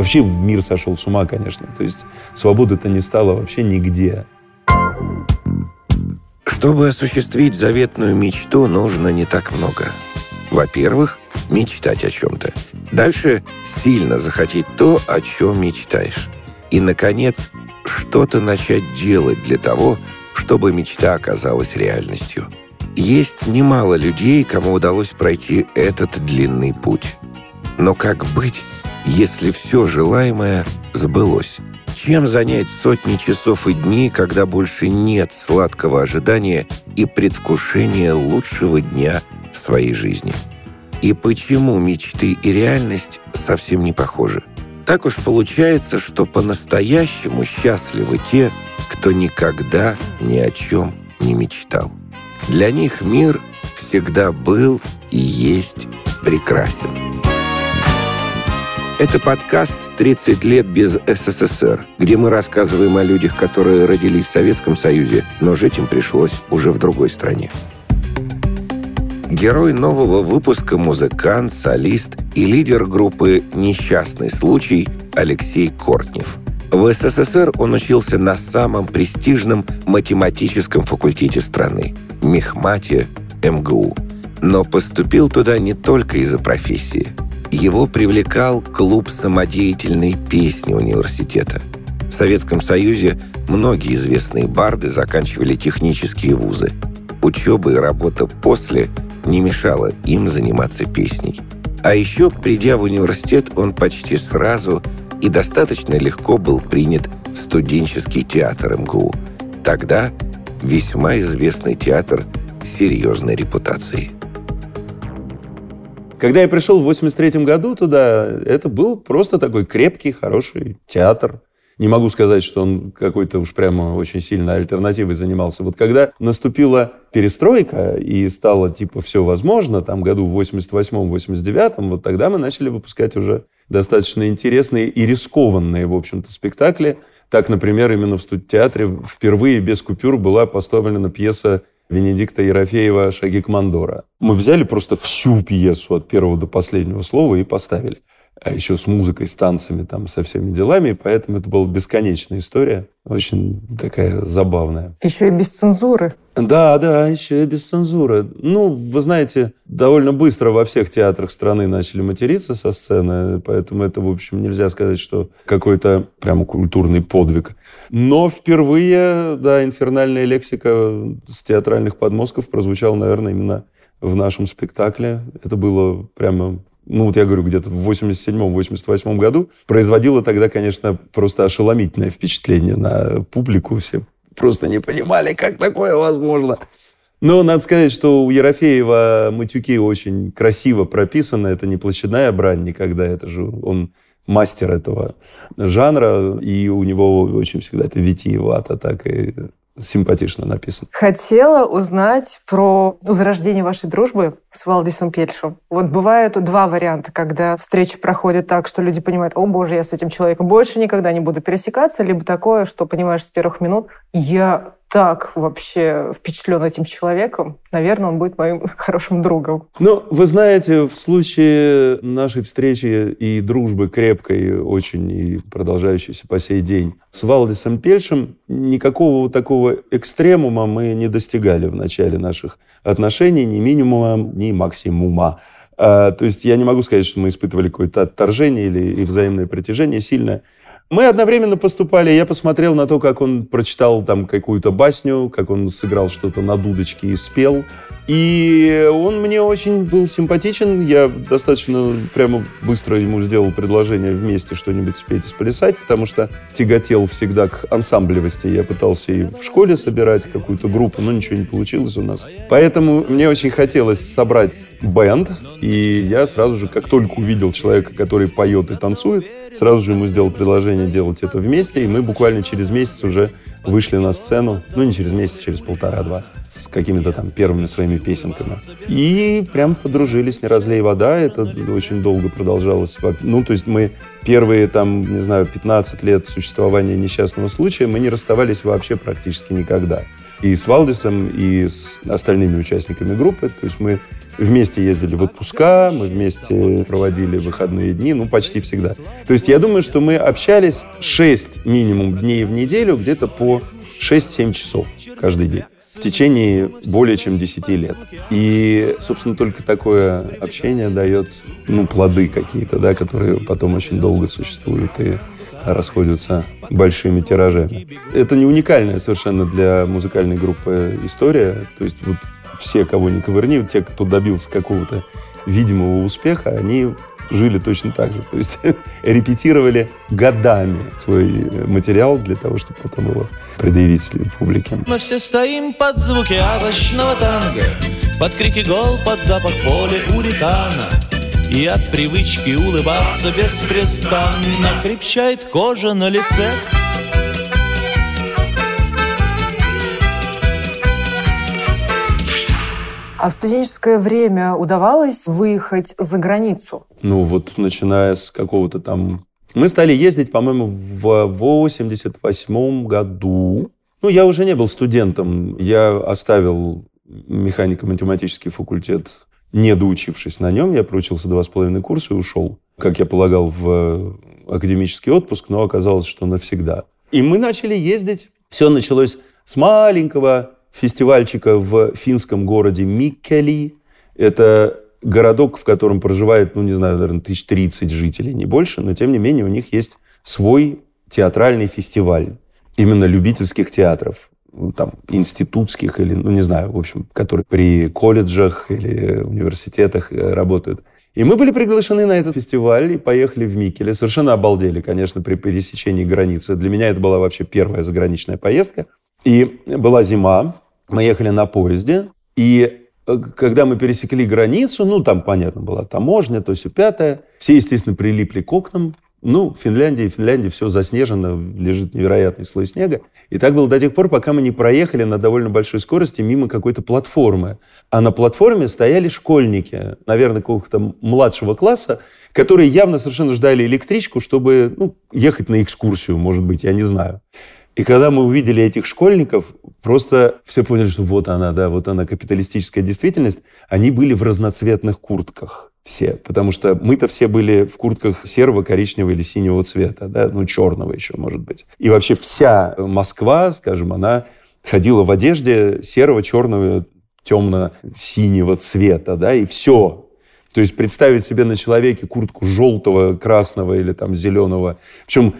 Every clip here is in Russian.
Вообще мир сошел с ума, конечно. То есть свободы-то не стало вообще нигде. Чтобы осуществить заветную мечту, нужно не так много. Во-первых, мечтать о чем-то. Дальше сильно захотеть то, о чем мечтаешь. И, наконец, что-то начать делать для того, чтобы мечта оказалась реальностью. Есть немало людей, кому удалось пройти этот длинный путь. Но как быть, если все желаемое сбылось? Чем занять сотни часов и дней, когда больше нет сладкого ожидания и предвкушения лучшего дня в своей жизни? И почему мечты и реальность совсем не похожи? Так уж получается, что по-настоящему счастливы те, кто никогда ни о чем не мечтал. Для них мир всегда был и есть прекрасен. Это подкаст «30 лет без СССР», где мы рассказываем о людях, которые родились в Советском Союзе, но жить им пришлось уже в другой стране. Герой нового выпуска – музыкант, солист и лидер группы «Несчастный случай» Алексей Кортнев. В СССР он учился на самом престижном математическом факультете страны – Мехмате МГУ. Но поступил туда не только из-за профессии – его привлекал клуб самодеятельной песни университета. В Советском Союзе многие известные барды заканчивали технические вузы. Учеба и работа после не мешала им заниматься песней. А еще, придя в университет, он почти сразу и достаточно легко был принят в студенческий театр МГУ. Тогда весьма известный театр серьезной репутацией. Когда я пришел в 83 году туда, это был просто такой крепкий, хороший театр. Не могу сказать, что он какой-то уж прямо очень сильно альтернативой занимался. Вот когда наступила перестройка и стало типа все возможно, там году в 88-89, вот тогда мы начали выпускать уже достаточно интересные и рискованные, в общем-то, спектакли. Так, например, именно в студтеатре впервые без купюр была поставлена пьеса Венедикта Ерофеева «Шаги командора». Мы взяли просто всю пьесу от первого до последнего слова и поставили. А еще с музыкой, с танцами, там, со всеми делами. Поэтому это была бесконечная история. Очень такая забавная. Еще и без цензуры. Да, да, еще и без цензуры. Ну, вы знаете, довольно быстро во всех театрах страны начали материться со сцены, поэтому это, в общем, нельзя сказать, что какой-то прямо культурный подвиг. Но впервые, да, инфернальная лексика с театральных подмостков прозвучала, наверное, именно в нашем спектакле. Это было прямо ну вот я говорю, где-то в 87-88 году, производило тогда, конечно, просто ошеломительное впечатление на публику. Все просто не понимали, как такое возможно. Но надо сказать, что у Ерофеева матюки очень красиво прописаны. Это не площадная брань никогда, это же он мастер этого жанра, и у него очень всегда это витиевато так и симпатично написано. Хотела узнать про зарождение вашей дружбы с Валдисом Пельшем. Вот бывают два варианта, когда встреча проходит так, что люди понимают, о боже, я с этим человеком больше никогда не буду пересекаться, либо такое, что понимаешь с первых минут, я так вообще впечатлен этим человеком, наверное, он будет моим хорошим другом. Ну, вы знаете, в случае нашей встречи и дружбы крепкой, очень и продолжающейся по сей день, с Валдисом Пельшем, никакого такого экстремума мы не достигали в начале наших отношений, ни минимума, ни максимума. А, то есть я не могу сказать, что мы испытывали какое-то отторжение или взаимное притяжение сильное. Мы одновременно поступали. Я посмотрел на то, как он прочитал там какую-то басню, как он сыграл что-то на дудочке и спел. И он мне очень был симпатичен. Я достаточно прямо быстро ему сделал предложение вместе что-нибудь спеть и сплясать, потому что тяготел всегда к ансамблевости. Я пытался и в школе собирать какую-то группу, но ничего не получилось у нас. Поэтому мне очень хотелось собрать бенд, и я сразу же, как только увидел человека, который поет и танцует, сразу же ему сделал предложение делать это вместе, и мы буквально через месяц уже вышли на сцену, ну не через месяц, через полтора-два, с какими-то там первыми своими песенками. И прям подружились, не разлей вода, это очень долго продолжалось. Ну, то есть мы первые там, не знаю, 15 лет существования несчастного случая, мы не расставались вообще практически никогда. И с Валдисом, и с остальными участниками группы. То есть мы вместе ездили в отпуска, мы вместе проводили выходные дни, ну, почти всегда. То есть я думаю, что мы общались 6 минимум дней в неделю, где-то по 6-7 часов каждый день в течение более чем 10 лет. И, собственно, только такое общение дает ну, плоды какие-то, да, которые потом очень долго существуют и расходятся большими тиражами. Это не уникальная совершенно для музыкальной группы история. То есть вот все, кого не ковырни, те, кто добился какого-то видимого успеха, они жили точно так же. То есть репетировали годами свой материал для того, чтобы потом его предъявить публике. Мы все стоим под звуки овощного танго, под крики гол, под запах поля уритана. И от привычки улыбаться беспрестанно крепчает кожа на лице. А в студенческое время удавалось выехать за границу? Ну вот начиная с какого-то там... Мы стали ездить, по-моему, в 88 году. Ну, я уже не был студентом. Я оставил механико-математический факультет, не доучившись на нем. Я проучился два с половиной курса и ушел, как я полагал, в академический отпуск, но оказалось, что навсегда. И мы начали ездить. Все началось с маленького фестивальчика в финском городе Миккели. Это городок, в котором проживает, ну, не знаю, наверное, тысяч тридцать жителей, не больше, но, тем не менее, у них есть свой театральный фестиваль именно любительских театров ну, там, институтских или, ну, не знаю, в общем, которые при колледжах или университетах э, работают. И мы были приглашены на этот фестиваль и поехали в Микеле. Совершенно обалдели, конечно, при пересечении границы. Для меня это была вообще первая заграничная поездка. И была зима, мы ехали на поезде, и э, когда мы пересекли границу, ну, там, понятно, была таможня, то есть пятое, все, естественно, прилипли к окнам, ну, в Финляндии все заснежено, лежит невероятный слой снега. И так было до тех пор, пока мы не проехали на довольно большой скорости мимо какой-то платформы. А на платформе стояли школьники, наверное, какого-то младшего класса, которые явно совершенно ждали электричку, чтобы ну, ехать на экскурсию, может быть, я не знаю. И когда мы увидели этих школьников, просто все поняли, что вот она, да, вот она, капиталистическая действительность. Они были в разноцветных куртках все, потому что мы-то все были в куртках серого, коричневого или синего цвета, да, ну, черного еще, может быть. И вообще вся Москва, скажем, она ходила в одежде серого, черного, темно-синего цвета, да, и все. То есть представить себе на человеке куртку желтого, красного или там зеленого. Причем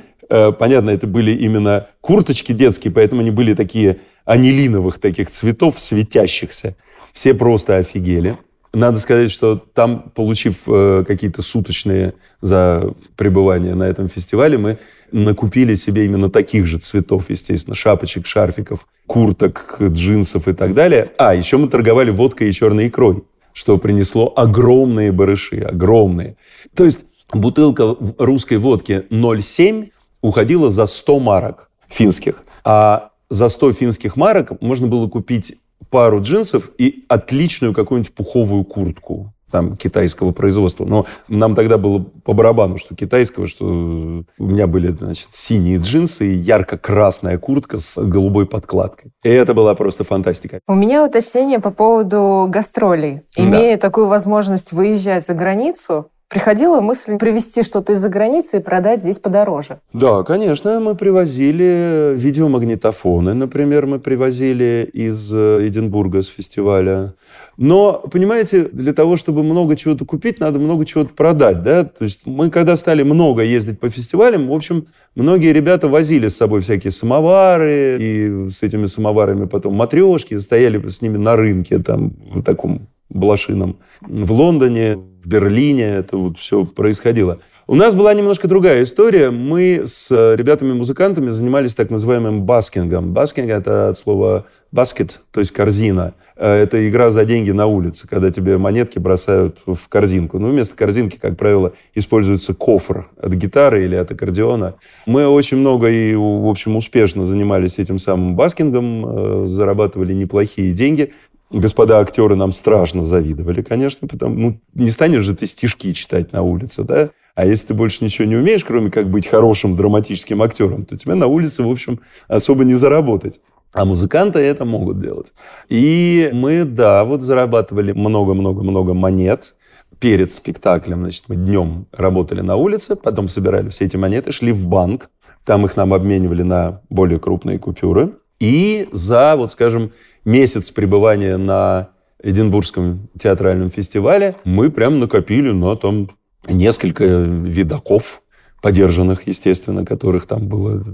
понятно, это были именно курточки детские, поэтому они были такие анилиновых таких цветов, светящихся. Все просто офигели. Надо сказать, что там, получив э, какие-то суточные за пребывание на этом фестивале, мы накупили себе именно таких же цветов, естественно, шапочек, шарфиков, курток, джинсов и так далее. А, еще мы торговали водкой и черной икрой, что принесло огромные барыши, огромные. То есть бутылка русской водки 0,7 уходила за 100 марок финских. А за 100 финских марок можно было купить пару джинсов и отличную какую-нибудь пуховую куртку там, китайского производства. Но нам тогда было по барабану, что китайского, что у меня были, значит, синие джинсы и ярко-красная куртка с голубой подкладкой. И это была просто фантастика. У меня уточнение по поводу гастролей. Имея да. такую возможность выезжать за границу, приходила мысль привезти что-то из-за границы и продать здесь подороже? Да, конечно, мы привозили видеомагнитофоны, например, мы привозили из э, Эдинбурга с фестиваля. Но, понимаете, для того, чтобы много чего-то купить, надо много чего-то продать, да? То есть мы, когда стали много ездить по фестивалям, в общем, многие ребята возили с собой всякие самовары, и с этими самоварами потом матрешки, стояли с ними на рынке, там, в таком блошином. В Лондоне, в Берлине это вот все происходило. У нас была немножко другая история. Мы с ребятами-музыкантами занимались так называемым busking ом. Busking – это от слова basket, то есть корзина. Это игра за деньги на улице, когда тебе монетки бросают в корзинку. Ну, вместо корзинки, как правило, используется кофр от гитары или от аккордеона. Мы очень много и, в общем, успешно занимались этим самым busking ом, э, зарабатывали неплохие деньги господа актеры нам страшно завидовали, конечно, потому ну, не станешь же ты стишки читать на улице, да? А если ты больше ничего не умеешь, кроме как быть хорошим драматическим актером, то тебе на улице, в общем, особо не заработать. А музыканты это могут делать. И мы, да, вот зарабатывали много-много-много монет. Перед спектаклем, значит, мы днем работали на улице, потом собирали все эти монеты, шли в банк, там их нам обменивали на более крупные купюры. И за, вот скажем, месяц пребывания на Эдинбургском театральном фестивале мы прям накопили на там несколько видаков подержанных, естественно, которых там было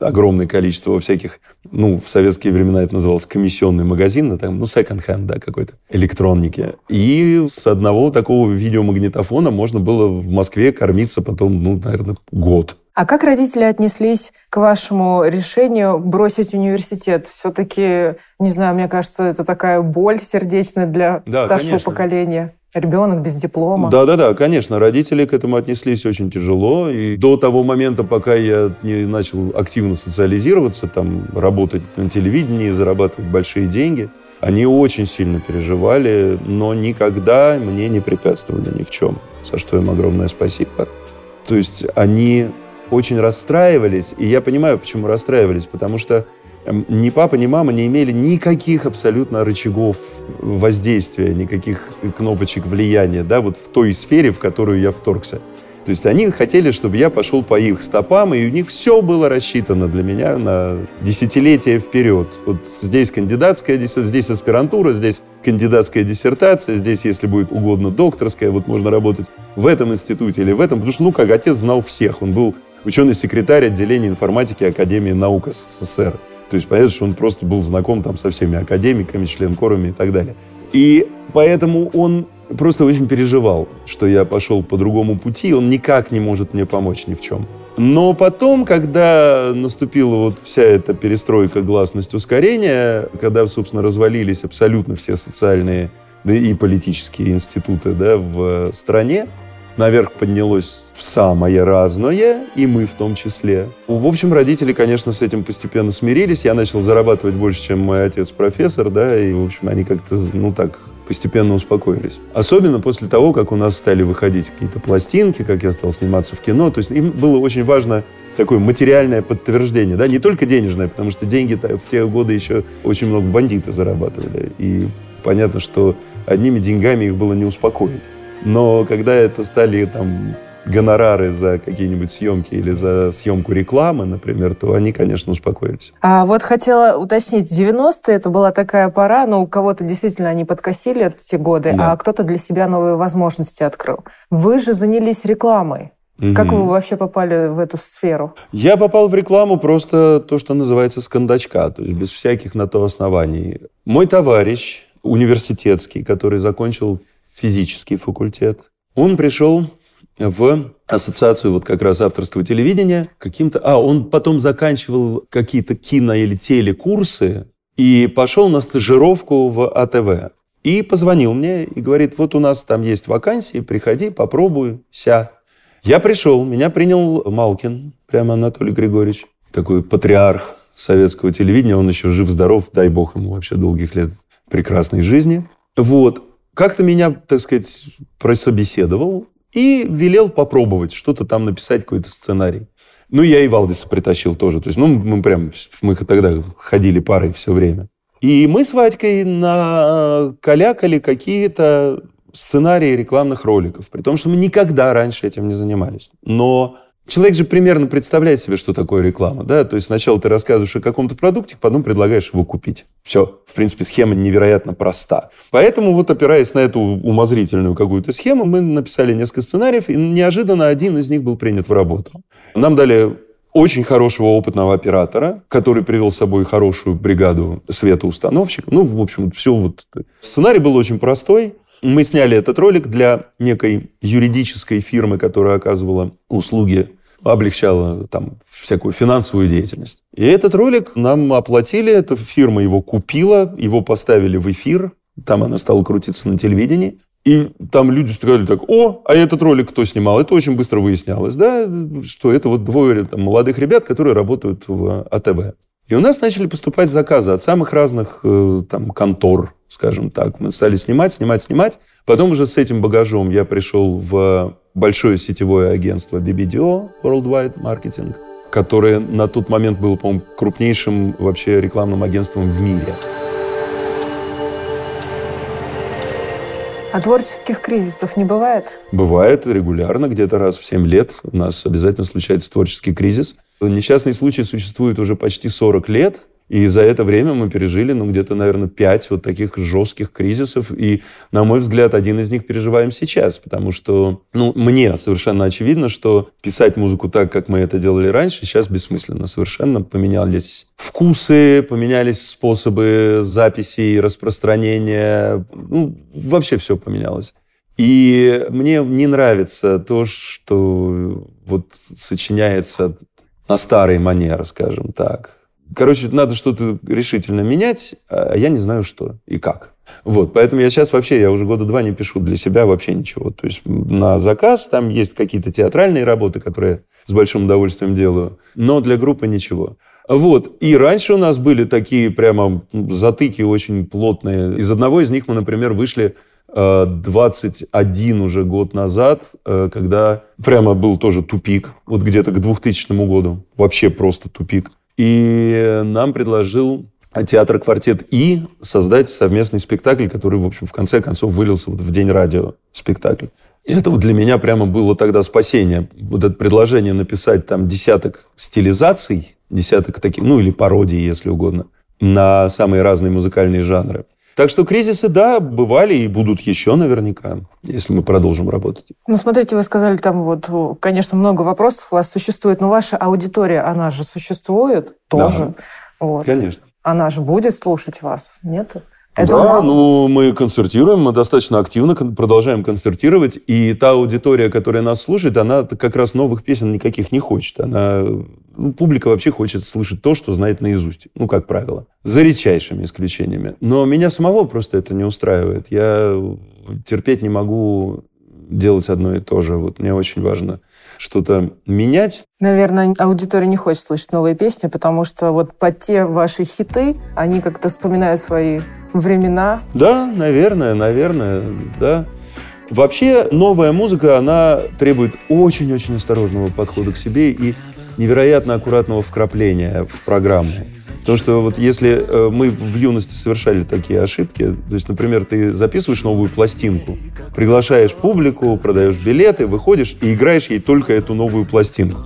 огромное количество во всяких, ну, в советские времена это называлось комиссионный магазин, ну, там, ну, секонд-хенд, да, какой-то, электроники. И с одного такого видеомагнитофона можно было в Москве кормиться потом, ну, наверное, год. А как родители отнеслись к вашему решению бросить университет? Все-таки, не знаю, мне кажется, это такая боль сердечная для да, старшего конечно. поколения. Ребенок без диплома. Да, да, да, конечно. Родители к этому отнеслись очень тяжело. И до того момента, пока я не начал активно социализироваться, там, работать на телевидении, зарабатывать большие деньги, они очень сильно переживали, но никогда мне не препятствовали ни в чем, за что им огромное спасибо. То есть они очень расстраивались. И я понимаю, почему расстраивались. Потому что ни папа, ни мама не имели никаких абсолютно рычагов воздействия, никаких кнопочек влияния, да, вот в той сфере, в которую я вторгся. То есть они хотели, чтобы я пошел по их стопам, и у них все было рассчитано для меня на десятилетия вперед. Вот здесь кандидатская диссертация, здесь аспирантура, здесь кандидатская диссертация, здесь, если будет угодно, докторская, вот можно работать в этом институте или в этом, потому что, ну, как отец знал всех, он был ученый-секретарь отделения информатики Академии наук СССР. То есть понятно, что он просто был знаком там со всеми академиками, членкорами и так далее. И поэтому он просто очень переживал, что я пошел по другому пути, он никак не может мне помочь ни в чем. Но потом, когда наступила вот вся эта перестройка, гласность, ускорение, когда, собственно, развалились абсолютно все социальные да и политические институты да, в стране, наверх поднялось самое разное, и мы в том числе. В общем, родители, конечно, с этим постепенно смирились. Я начал зарабатывать больше, чем мой отец профессор, да, и, в общем, они как-то, ну, так постепенно успокоились. Особенно после того, как у нас стали выходить какие-то пластинки, как я стал сниматься в кино. То есть им было очень важно такое материальное подтверждение, да, не только денежное, потому что деньги в те годы еще очень много бандиты зарабатывали. И понятно, что одними деньгами их было не успокоить. Но когда это стали там гонорары за какие-нибудь съемки или за съемку рекламы, например, то они, конечно, успокоились. А вот хотела уточнить, 90-е это была такая пора, но у кого-то действительно они подкосили эти годы, да. а кто-то для себя новые возможности открыл. Вы же занялись рекламой. Угу. Как вы вообще попали в эту сферу? Я попал в рекламу просто то, что называется с кондачка, то есть без всяких на то оснований. Мой товарищ университетский, который закончил физический факультет. Он пришел в ассоциацию вот как раз авторского телевидения каким-то... А, он потом заканчивал какие-то кино- или телекурсы и пошел на стажировку в АТВ. И позвонил мне и говорит, вот у нас там есть вакансии, приходи, попробуй, ся. Я пришел, меня принял Малкин, прямо Анатолий Григорьевич, такой патриарх советского телевидения, он еще жив-здоров, дай бог ему вообще долгих лет прекрасной жизни. Вот как-то меня, так сказать, прособеседовал и велел попробовать что-то там написать, какой-то сценарий. Ну, я и Валдиса притащил тоже. То есть, ну, мы прям, мы тогда ходили парой все время. И мы с Вадькой накалякали какие-то сценарии рекламных роликов, при том, что мы никогда раньше этим не занимались. Но Человек же примерно представляет себе, что такое реклама, да? То есть сначала ты рассказываешь о каком-то продукте, потом предлагаешь его купить. Все. В принципе, схема невероятно проста. Поэтому вот опираясь на эту умозрительную какую-то схему, мы написали несколько сценариев, и неожиданно один из них был принят в работу. Нам дали очень хорошего опытного оператора, который привел с собой хорошую бригаду светоустановщиков. Ну, в общем, все вот. Сценарий был очень простой. Мы сняли этот ролик для некой юридической фирмы, которая оказывала услуги облегчала там всякую финансовую деятельность. И этот ролик нам оплатили, эта фирма его купила, его поставили в эфир, там она стала крутиться на телевидении. И там люди сказали так, о, а этот ролик кто снимал? Это очень быстро выяснялось, да, что это вот двое там, молодых ребят, которые работают в АТВ. И у нас начали поступать заказы от самых разных э, там контор, скажем так. Мы стали снимать, снимать, снимать. Потом уже с этим багажом я пришел в большое сетевое агентство BBDO, Worldwide Marketing, которое на тот момент было, по-моему, крупнейшим вообще рекламным агентством в мире. А творческих кризисов не бывает? Бывает регулярно, где-то раз в 7 лет у нас обязательно случается творческий кризис. Несчастный случай существует уже почти 40 лет. И за это время мы пережили, ну, где-то, наверное, пять вот таких жестких кризисов. И, на мой взгляд, один из них переживаем сейчас. Потому что, ну, мне совершенно очевидно, что писать музыку так, как мы это делали раньше, сейчас бессмысленно. Совершенно поменялись вкусы, поменялись способы записи и распространения. Ну, вообще все поменялось. И мне не нравится то, что вот сочиняется на старый манер, скажем так Короче, надо что-то решительно менять, а я не знаю что и как. Вот, поэтому я сейчас вообще, я уже года два не пишу для себя вообще ничего. То есть на заказ там есть какие-то театральные работы, которые с большим удовольствием делаю, но для группы ничего. Вот. И раньше у нас были такие прямо затыки очень плотные. Из одного из них мы, например, вышли 21 э, уже год назад, э, когда прямо был тоже тупик, вот где-то к 2000 году. Вообще просто тупик. И нам предложил театр «Квартет И» создать совместный спектакль, который, в общем, в конце концов вылился вот в День радио спектакль. И это вот для меня прямо было тогда спасение. Вот это предложение написать там десяток стилизаций, десяток таких, ну или пародий, если угодно, на самые разные музыкальные жанры. Так что кризисы, да, бывали и будут еще наверняка, если мы продолжим работать. Ну, смотрите, вы сказали там вот, конечно, много вопросов у вас существует, но ваша аудитория, она же существует тоже. Да, вот. Конечно. Она же будет слушать вас, нет? Это да, ну мы концертируем, мы достаточно активно продолжаем концертировать, и та аудитория, которая нас слушает, она как раз новых песен никаких не хочет. Она, ну, публика вообще хочет слышать то, что знает наизусть, ну, как правило, за редчайшими исключениями. Но меня самого просто это не устраивает. Я терпеть не могу делать одно и то же. Вот мне очень важно что-то менять. Наверное, аудитория не хочет слышать новые песни, потому что вот под те ваши хиты, они как-то вспоминают свои времена. Да, наверное, наверное, да. Вообще новая музыка, она требует очень-очень осторожного подхода к себе и невероятно аккуратного вкрапления в программу. Потому что вот если э, мы в юности совершали такие ошибки, то есть, например, ты записываешь новую пластинку, приглашаешь публику, продаешь билеты, выходишь и играешь ей только эту новую пластинку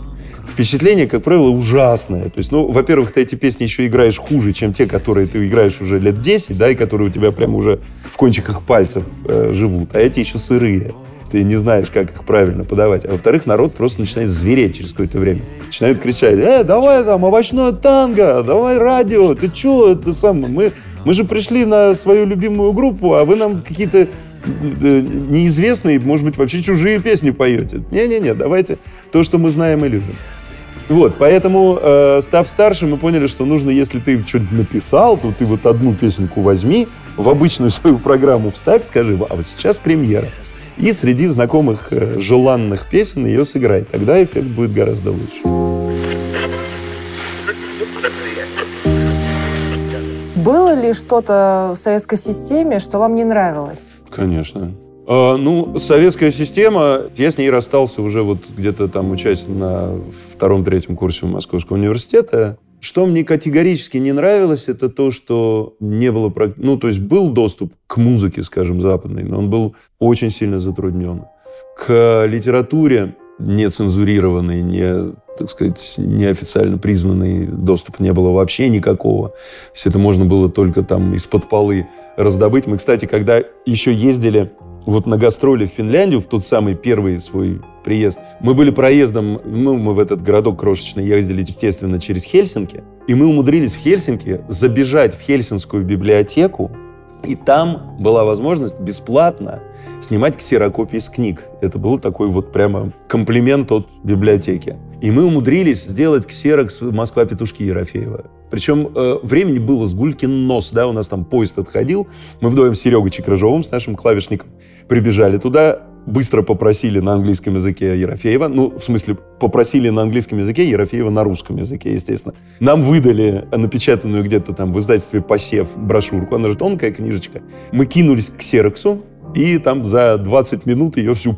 впечатление, как правило, ужасное. То есть, ну, во-первых, ты эти песни еще играешь хуже, чем те, которые ты играешь уже лет 10, да, и которые у тебя прямо уже в кончиках пальцев э, живут, а эти еще сырые. Ты не знаешь, как их правильно подавать. А во-вторых, народ просто начинает звереть через какое-то время. Начинают кричать, э, давай там овощное танго, давай радио, ты че, это самое, мы, мы же пришли на свою любимую группу, а вы нам какие-то э, неизвестные, может быть, вообще чужие песни поете. Не-не-не, давайте то, что мы знаем и любим. Вот, поэтому, э, став старше, мы поняли, что нужно, если ты что-нибудь написал, то ты вот одну песенку возьми, в обычную свою программу вставь, скажи, а вот сейчас премьера. И среди знакомых э, желанных песен ее сыграй. Тогда эффект будет гораздо лучше. Было ли что-то в советской системе, что вам не нравилось? Конечно. А, ну, советская система, я с ней расстался уже вот где-то там учась на втором-третьем курсе Московского университета. Что мне категорически не нравилось, это то, что не было... Ну, то есть был доступ к музыке, скажем, западной, но он был очень сильно затруднен. К литературе нецензурированный, не, так сказать, неофициально признанный доступ не было вообще никакого. Все это можно было только там из-под полы раздобыть. Мы, кстати, когда еще ездили вот на гастроли в Финляндию, в тот самый первый свой приезд, мы были проездом, ну, мы в этот городок крошечный ездили, естественно, через Хельсинки, и мы умудрились в Хельсинки забежать в Хельсинскую библиотеку, и там была возможность бесплатно снимать ксерокопии с книг. Это был такой вот прямо комплимент от библиотеки. И мы умудрились сделать ксерокс «Москва-петушки» Ерофеева. Причем э, времени было с гулькин нос, да, у нас там поезд отходил. Мы вдвоем с Серегой Чекрыжовым, с нашим клавишником, прибежали туда, быстро попросили на английском языке Ерофеева, ну, в смысле, попросили на английском языке Ерофеева на русском языке, естественно. Нам выдали напечатанную где-то там в издательстве «Посев» брошюрку, она же тонкая книжечка. Мы кинулись к ксероксу, и там за 20 минут ее всю...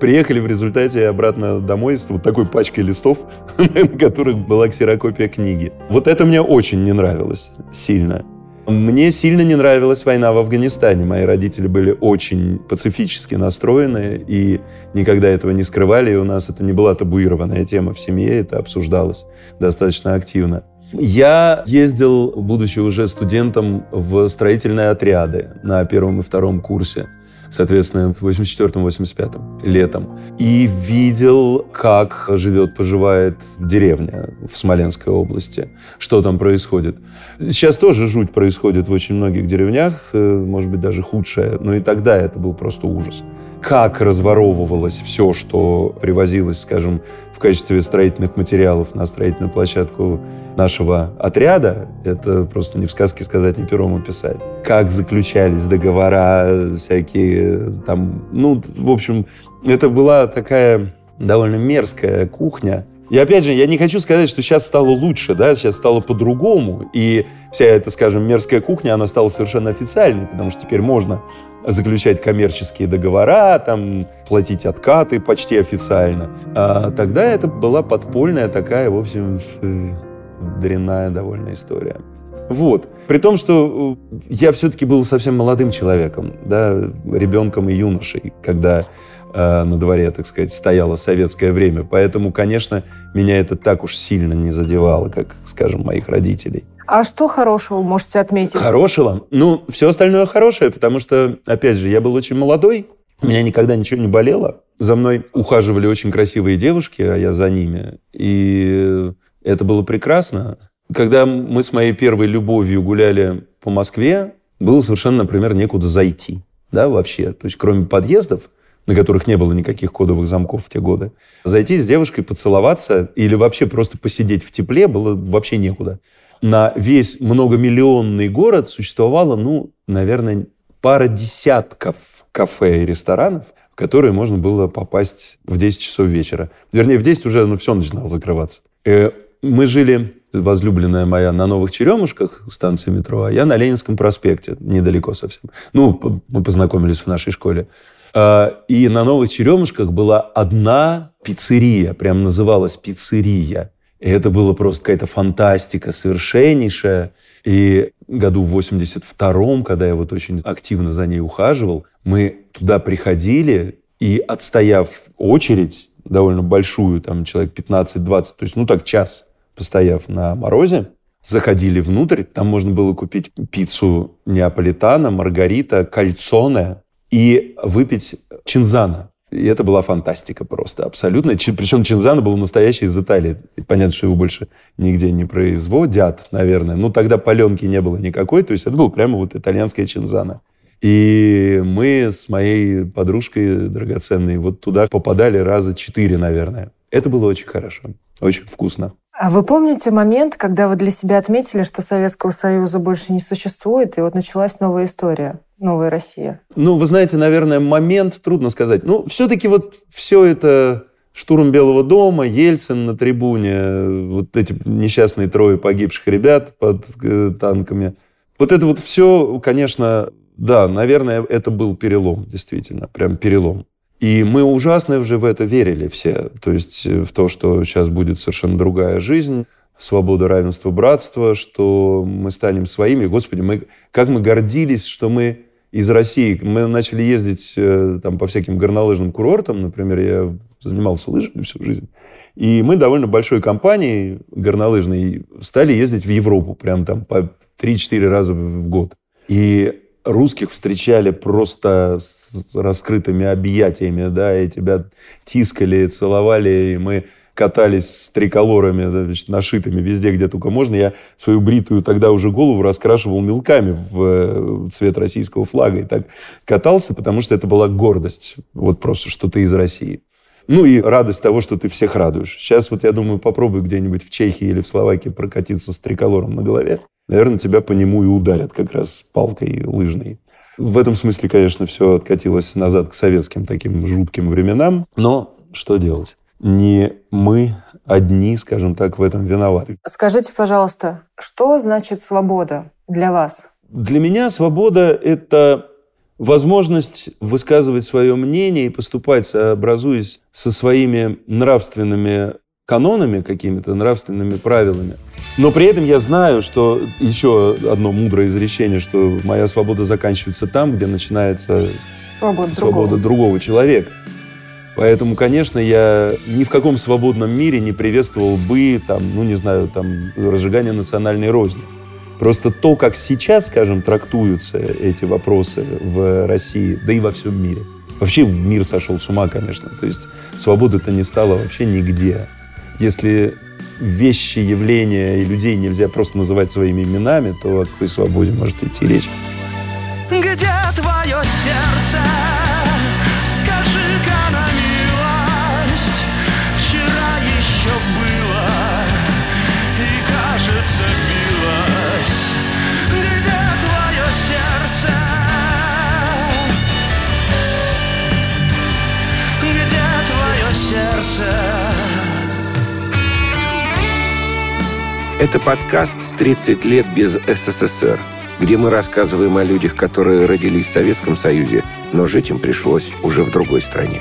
Приехали в результате обратно домой с вот такой пачкой листов, на которых была ксерокопия книги. Вот это мне очень не нравилось сильно. Мне сильно не нравилась война в Афганистане. Мои родители были очень пацифически настроены и никогда этого не скрывали. И у нас это не была табуированная тема в семье, это обсуждалось достаточно активно. Я ездил, будучи уже студентом, в строительные отряды на первом и втором курсе соответственно, в 84-85 летом. И видел, как живет, поживает деревня в Смоленской области, что там происходит. Сейчас тоже жуть происходит в очень многих деревнях, э, может быть, даже худшая, но и тогда это был просто ужас. Как разворовывалось все, что привозилось, скажем, в качестве строительных материалов на строительную площадку нашего отряда, это просто не в сказке сказать, не пером описать. Как заключались договора всякие там, ну, в общем, это была такая довольно мерзкая кухня. И опять же, я не хочу сказать, что сейчас стало лучше, да, сейчас стало по-другому. И вся эта, скажем, мерзкая кухня, она стала совершенно официальной, потому что теперь можно заключать коммерческие договора, там, платить откаты почти официально. А тогда это была подпольная такая, в общем, э, дрянная довольно история. Вот. При том, что э, я все-таки был совсем молодым человеком, да, ребенком и юношей, когда э, на дворе, так сказать, стояло советское время. Поэтому, конечно, меня это так уж сильно не задевало, как, скажем, моих родителей. А что хорошего можете отметить? Хорошего? Ну, все остальное хорошее, потому что, опять же, я был очень молодой, у меня никогда ничего не болело. За мной ухаживали очень красивые девушки, а я за ними. И это было прекрасно. Когда мы с моей первой любовью гуляли по Москве, было совершенно, например, некуда зайти. Да, вообще. То есть, кроме подъездов, на которых не было никаких кодовых замков в те годы, зайти с девушкой, поцеловаться или вообще просто посидеть в тепле было вообще некуда на весь многомиллионный город существовало, ну, наверное, пара десятков кафе и ресторанов, в которые можно было попасть в 10 часов вечера. Вернее, в 10 уже ну, все начинало закрываться. И э, мы жили, возлюбленная моя, на Новых Черемушках, станции метро, а я на Ленинском проспекте, недалеко совсем. Ну, мы познакомились в нашей школе. А, и на Новых Черемушках была одна пиццерия, прям называлась пиццерия. И это было просто какая-то фантастика совершеннейшая. И году в 82-м, когда я вот очень активно за ней ухаживал, мы туда приходили и, отстояв очередь довольно большую, там человек 15-20, то есть, ну так, час постояв на морозе, заходили внутрь, там можно было купить пиццу неаполитана, маргарита, кальцоне и выпить чинзана. И это была фантастика просто, абсолютно. Причем Чинзана был настоящий из Италии. И понятно, что его больше нигде не производят, наверное. Ну, тогда паленки не было никакой. То есть это был прямо вот итальянская Чинзана. И мы с моей подружкой драгоценной вот туда попадали раза четыре, наверное. Это было очень хорошо, очень вкусно. А вы помните момент, когда вы для себя отметили, что Советского Союза больше не существует, и вот началась новая история, новая Россия? Ну, вы знаете, наверное, момент трудно сказать. Ну, все-таки вот все это штурм Белого дома, Ельцин на трибуне, вот эти несчастные трое погибших ребят под э, танками. Вот это вот все, конечно, да, наверное, это был перелом, действительно, прям перелом. И мы ужасно уже в это верили все. То есть э, в то, что сейчас будет совершенно другая жизнь, свобода, равенство, братство, что мы станем своими. Господи, мы, как мы гордились, что мы из России. Мы начали ездить э, там, по всяким горнолыжным курортам. Например, я занимался лыжами всю жизнь. И мы довольно большой компанией горнолыжной стали ездить в Европу. Прям там по 3-4 раза в год. И русских встречали просто с раскрытыми объятиями, да, и тебя тискали, целовали, и мы катались с триколорами, значит, нашитыми везде, где только можно. Я свою бритую тогда уже голову раскрашивал мелками в э, цвет российского флага. И так катался, потому что это была гордость. Вот просто, что ты из России. Ну и радость того, что ты всех радуешь. Сейчас вот я думаю, попробуй где-нибудь в Чехии или в Словакии прокатиться с триколором на голове. Наверное, тебя по нему и ударят как раз палкой лыжной. В этом смысле, конечно, все откатилось назад к советским таким жутким временам. Но что делать? не мы одни, скажем так, в этом виноваты. Скажите, пожалуйста, что значит свобода для вас? Для меня свобода – это возможность высказывать свое мнение и поступать, сообразуясь со своими нравственными канонами, какими-то нравственными правилами. Но при этом я знаю, что еще одно мудрое изречение, что моя свобода заканчивается там, где начинается свобода, свобода другого. другого человека. Поэтому, конечно, я ни в каком свободном мире не приветствовал бы, там, ну, не знаю, там, разжигание национальной розни. Просто то, как сейчас, скажем, трактуются эти вопросы в России, да и во всем мире. Вообще мир сошел с ума, конечно. То есть свободы-то не стало вообще нигде. Если вещи, явления и людей нельзя просто называть своими именами, то о какой свободе может идти речь? Где твое сердце? Это подкаст «30 лет без СССР», где мы рассказываем о людях, которые родились в Советском Союзе, но жить им пришлось уже в другой стране.